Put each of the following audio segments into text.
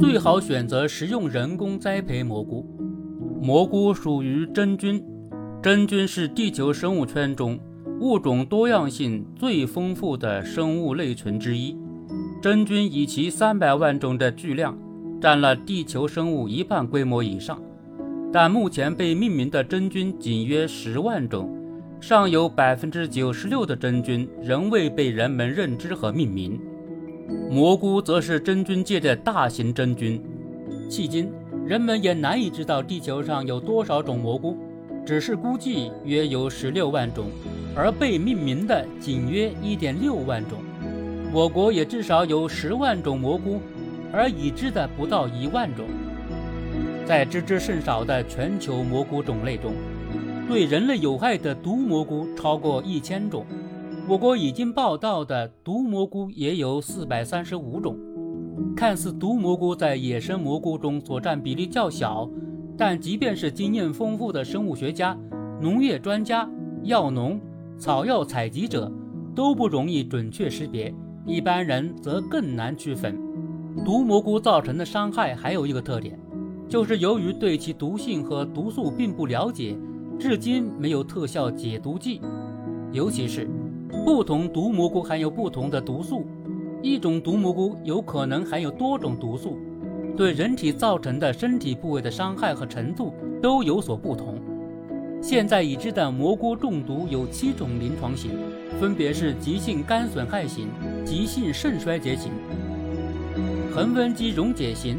最好选择食用人工栽培蘑菇。蘑菇属于真菌，真菌是地球生物圈中物种多样性最丰富的生物类群之一。真菌以其三百万种的巨量，占了地球生物一半规模以上。但目前被命名的真菌仅约十万种。尚有百分之九十六的真菌仍未被人们认知和命名，蘑菇则是真菌界的大型真菌。迄今，人们也难以知道地球上有多少种蘑菇，只是估计约有十六万种，而被命名的仅约一点六万种。我国也至少有十万种蘑菇，而已知的不到一万种。在知之甚少的全球蘑菇种类中，对人类有害的毒蘑菇超过一千种，我国已经报道的毒蘑菇也有四百三十五种。看似毒蘑菇在野生蘑菇中所占比例较小，但即便是经验丰富的生物学家、农业专家、药农、草药采集者都不容易准确识别，一般人则更难区分。毒蘑菇造成的伤害还有一个特点，就是由于对其毒性和毒素并不了解。至今没有特效解毒剂，尤其是不同毒蘑菇含有不同的毒素，一种毒蘑菇有可能含有多种毒素，对人体造成的身体部位的伤害和程度都有所不同。现在已知的蘑菇中毒有七种临床型，分别是急性肝损害型、急性肾衰竭型、横纹肌溶解型、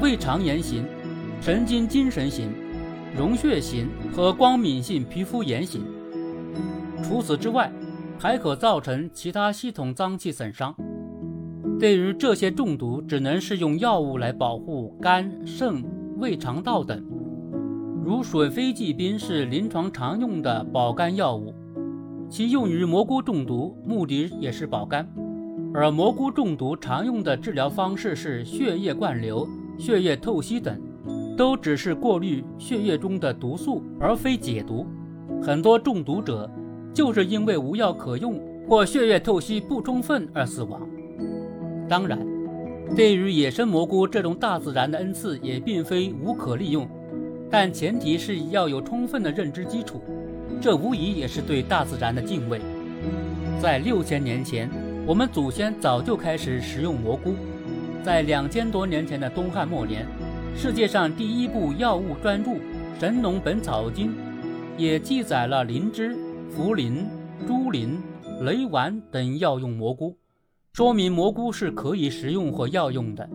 胃肠炎型、神经精神型。溶血型和光敏性皮肤炎型。除此之外，还可造成其他系统脏器损伤。对于这些中毒，只能是用药物来保护肝、肾、胃肠道等。如水飞蓟宾是临床常用的保肝药物，其用于蘑菇中毒，目的也是保肝。而蘑菇中毒常用的治疗方式是血液灌流、血液透析等。都只是过滤血液中的毒素，而非解毒。很多中毒者就是因为无药可用或血液透析不充分而死亡。当然，对于野生蘑菇这种大自然的恩赐，也并非无可利用，但前提是要有充分的认知基础。这无疑也是对大自然的敬畏。在六千年前，我们祖先早就开始食用蘑菇。在两千多年前的东汉末年。世界上第一部药物专著《神农本草经》也记载了灵芝、茯苓、猪苓、雷丸等药用蘑菇，说明蘑菇是可以食用或药用的。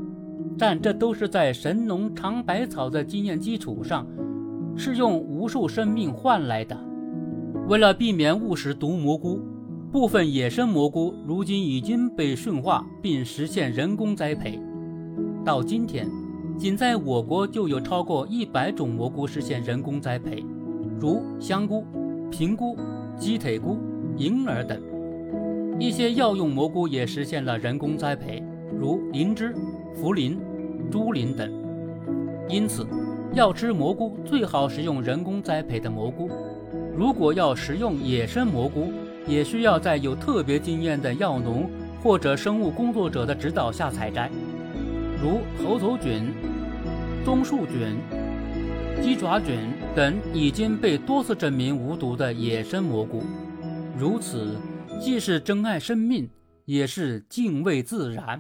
但这都是在神农尝百草的经验基础上，是用无数生命换来的。为了避免误食毒蘑菇，部分野生蘑菇如今已经被驯化并实现人工栽培。到今天。仅在我国就有超过一百种蘑菇实现人工栽培，如香菇、平菇、鸡腿菇、银耳等。一些药用蘑菇也实现了人工栽培，如灵芝、茯苓、猪苓等。因此，要吃蘑菇最好食用人工栽培的蘑菇。如果要食用野生蘑菇，也需要在有特别经验的药农或者生物工作者的指导下采摘。如猴头菌、棕树菌、鸡爪菌等已经被多次证明无毒的野生蘑菇，如此既是珍爱生命，也是敬畏自然。